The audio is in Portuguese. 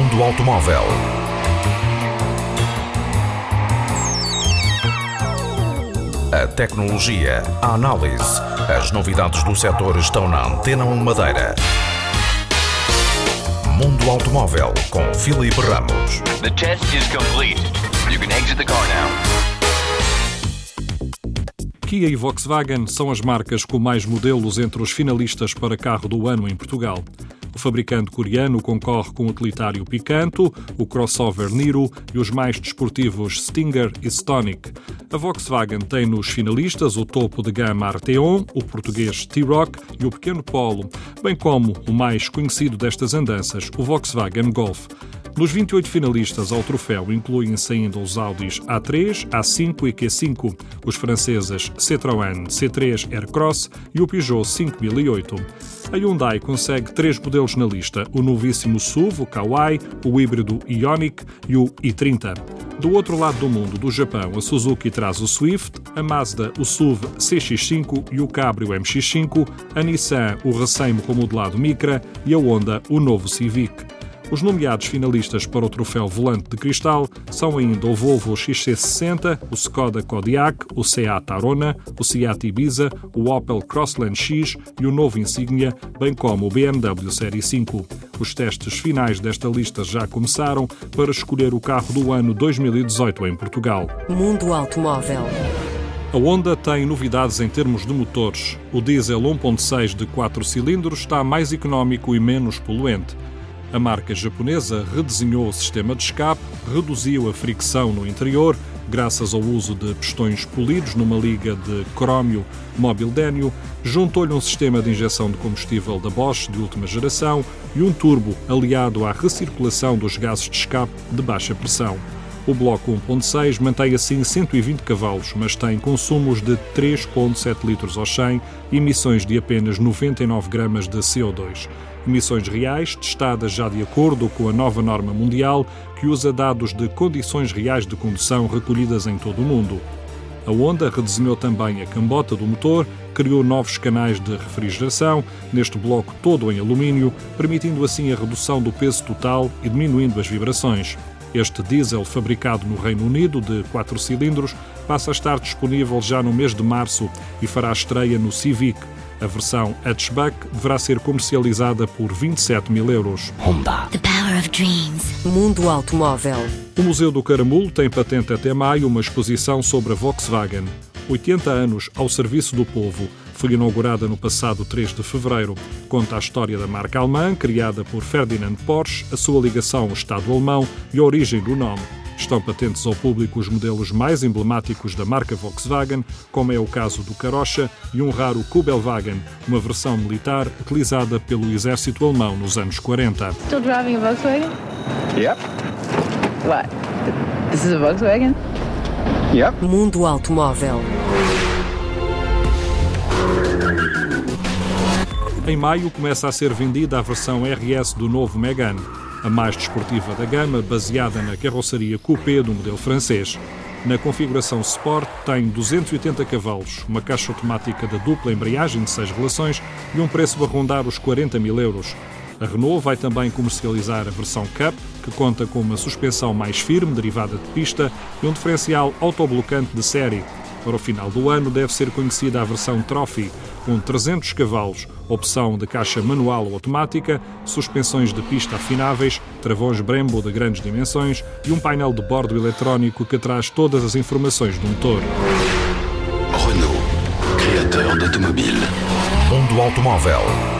automóvel. A tecnologia, a análise, as novidades do setor estão na Antena 1 Madeira. Mundo Automóvel com Filipe Ramos. The test is complete. You can exit the car now. Kia e Volkswagen são as marcas com mais modelos entre os finalistas para carro do ano em Portugal. O fabricante coreano concorre com o utilitário Picanto, o crossover Niro e os mais desportivos Stinger e Stonic. A Volkswagen tem nos finalistas o topo de gama Arteon, o português T-Roc e o pequeno Polo, bem como o mais conhecido destas andanças, o Volkswagen Golf. Nos 28 finalistas ao troféu incluem-se ainda os Audis A3, A5 e Q5, os franceses Citroën C3 Aircross e o Peugeot 5008. A Hyundai consegue três modelos na lista: o novíssimo SUV, o Kawai, o híbrido Ioniq e o i30. Do outro lado do mundo, do Japão, a Suzuki traz o Swift, a Mazda o SUV CX5 e o Cabrio MX5, a Nissan o recém-remodelado Micra e a Honda o novo Civic. Os nomeados finalistas para o troféu Volante de Cristal são ainda o Volvo XC60, o Skoda Kodiaq, o Seat Arona, o Seat Ibiza, o Opel Crossland X e o novo Insignia, bem como o BMW Série 5. Os testes finais desta lista já começaram para escolher o carro do ano 2018 em Portugal. Mundo Automóvel. A Honda tem novidades em termos de motores. O diesel 1.6 de 4 cilindros está mais económico e menos poluente. A marca japonesa redesenhou o sistema de escape, reduziu a fricção no interior, graças ao uso de pistões polidos numa liga de crómio móvel-dénio, juntou-lhe um sistema de injeção de combustível da Bosch de última geração e um turbo aliado à recirculação dos gases de escape de baixa pressão. O bloco 1.6 mantém assim 120 cavalos, mas tem consumos de 3.7 litros ao 100 e emissões de apenas 99 gramas de CO2 emissões reais, testadas já de acordo com a nova norma mundial que usa dados de condições reais de condução recolhidas em todo o mundo. A Honda redesenhou também a cambota do motor, criou novos canais de refrigeração, neste bloco todo em alumínio, permitindo assim a redução do peso total e diminuindo as vibrações. Este diesel, fabricado no Reino Unido, de 4 cilindros, passa a estar disponível já no mês de março e fará estreia no Civic, a versão hatchback deverá ser comercializada por 27 mil euros. Honda. The power of dreams. Mundo Automóvel. O Museu do Caramulo tem patente até maio uma exposição sobre a Volkswagen. 80 anos ao serviço do povo. Foi inaugurada no passado 3 de fevereiro. Conta a história da marca alemã, criada por Ferdinand Porsche, a sua ligação ao Estado alemão e a origem do nome. Estão patentes ao público os modelos mais emblemáticos da marca Volkswagen, como é o caso do Karossa e um raro Kubelwagen, uma versão militar utilizada pelo exército alemão nos anos 40. Still driving a Volkswagen? Yep. What? This is a Volkswagen? Yep. Mundo Automóvel. Em maio começa a ser vendida a versão RS do novo Megane a mais desportiva da gama, baseada na carroceria coupé do modelo francês. Na configuração Sport tem 280 cavalos, uma caixa automática de dupla embreagem de 6 relações e um preço a rondar os 40 mil euros. A Renault vai também comercializar a versão Cup, que conta com uma suspensão mais firme, derivada de pista, e um diferencial autoblocante de série, para o final do ano deve ser conhecida a versão Trophy, com 300 cavalos, opção de caixa manual ou automática, suspensões de pista afináveis, travões Brembo de grandes dimensões e um painel de bordo eletrónico que traz todas as informações do motor. Renault, créateur d'automobile. Mundo Automóvel.